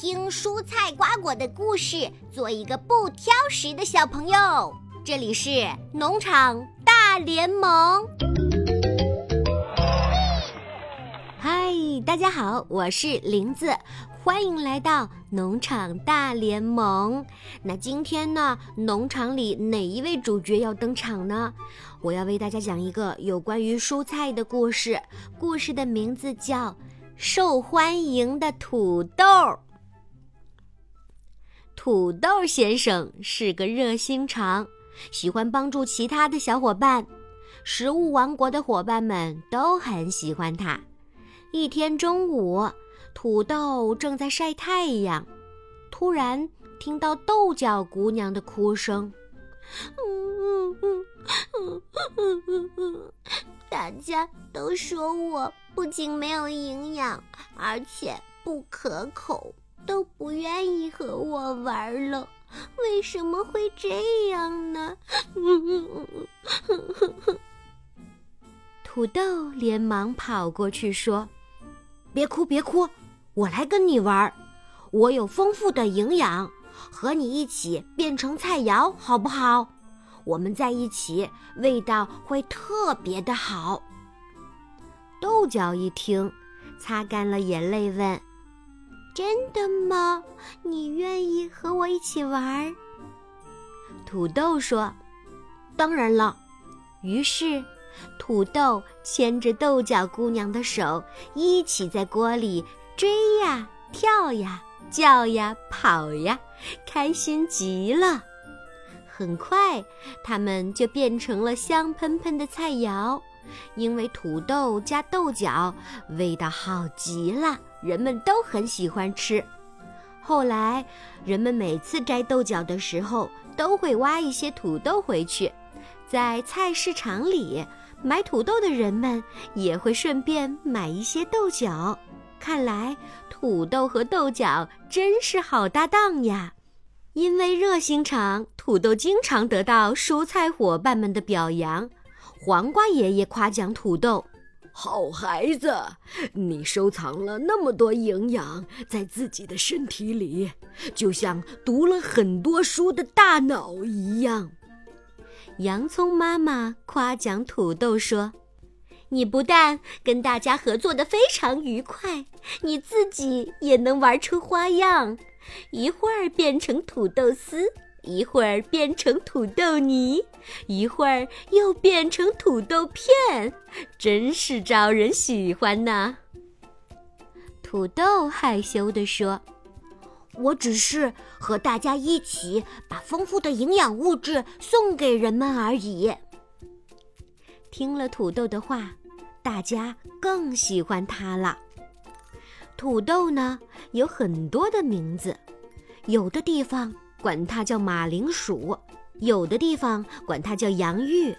听蔬菜瓜果的故事，做一个不挑食的小朋友。这里是农场大联盟。嗨，大家好，我是林子，欢迎来到农场大联盟。那今天呢，农场里哪一位主角要登场呢？我要为大家讲一个有关于蔬菜的故事，故事的名字叫《受欢迎的土豆》。土豆先生是个热心肠，喜欢帮助其他的小伙伴。食物王国的伙伴们都很喜欢他。一天中午，土豆正在晒太阳，突然听到豆角姑娘的哭声：“大家都说我不仅没有营养，而且不可口。”都不愿意和我玩了，为什么会这样呢？土豆连忙跑过去说：“别哭，别哭，我来跟你玩。我有丰富的营养，和你一起变成菜肴，好不好？我们在一起，味道会特别的好。”豆角一听，擦干了眼泪问。真的吗？你愿意和我一起玩？土豆说：“当然了。”于是，土豆牵着豆角姑娘的手，一起在锅里追呀、跳呀、叫呀、跑呀，开心极了。很快，他们就变成了香喷喷的菜肴。因为土豆加豆角，味道好极了，人们都很喜欢吃。后来，人们每次摘豆角的时候，都会挖一些土豆回去，在菜市场里买土豆的人们也会顺便买一些豆角。看来，土豆和豆角真是好搭档呀！因为热心肠，土豆经常得到蔬菜伙伴们的表扬。黄瓜爷爷夸奖土豆：“好孩子，你收藏了那么多营养在自己的身体里，就像读了很多书的大脑一样。”洋葱妈妈夸奖土豆说：“你不但跟大家合作的非常愉快，你自己也能玩出花样，一会儿变成土豆丝。”一会儿变成土豆泥，一会儿又变成土豆片，真是招人喜欢呐。土豆害羞地说：“我只是和大家一起把丰富的营养物质送给人们而已。”听了土豆的话，大家更喜欢它了。土豆呢，有很多的名字，有的地方。管它叫马铃薯，有的地方管它叫洋芋。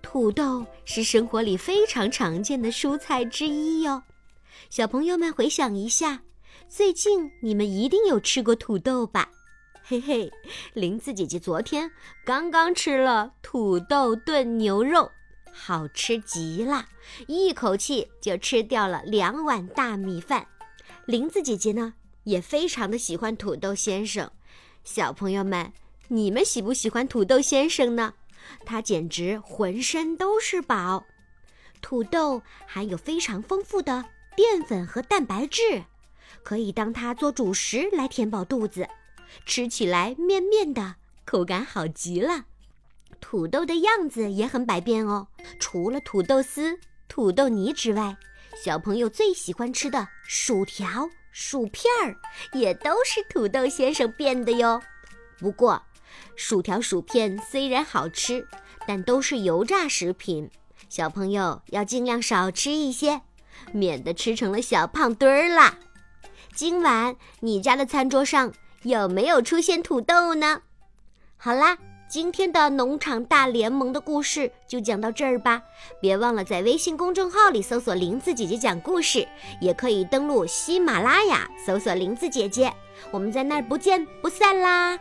土豆是生活里非常常见的蔬菜之一哟。小朋友们回想一下，最近你们一定有吃过土豆吧？嘿嘿，林子姐姐昨天刚刚吃了土豆炖牛肉，好吃极了，一口气就吃掉了两碗大米饭。林子姐姐呢，也非常的喜欢土豆先生。小朋友们，你们喜不喜欢土豆先生呢？他简直浑身都是宝。土豆含有非常丰富的淀粉和蛋白质，可以当它做主食来填饱肚子，吃起来面面的，口感好极了。土豆的样子也很百变哦，除了土豆丝、土豆泥之外，小朋友最喜欢吃的薯条。薯片儿也都是土豆先生变的哟。不过，薯条、薯片虽然好吃，但都是油炸食品，小朋友要尽量少吃一些，免得吃成了小胖墩儿啦。今晚你家的餐桌上有没有出现土豆呢？好啦。今天的农场大联盟的故事就讲到这儿吧，别忘了在微信公众号里搜索“林子姐姐讲故事”，也可以登录喜马拉雅搜索“林子姐姐”，我们在那儿不见不散啦。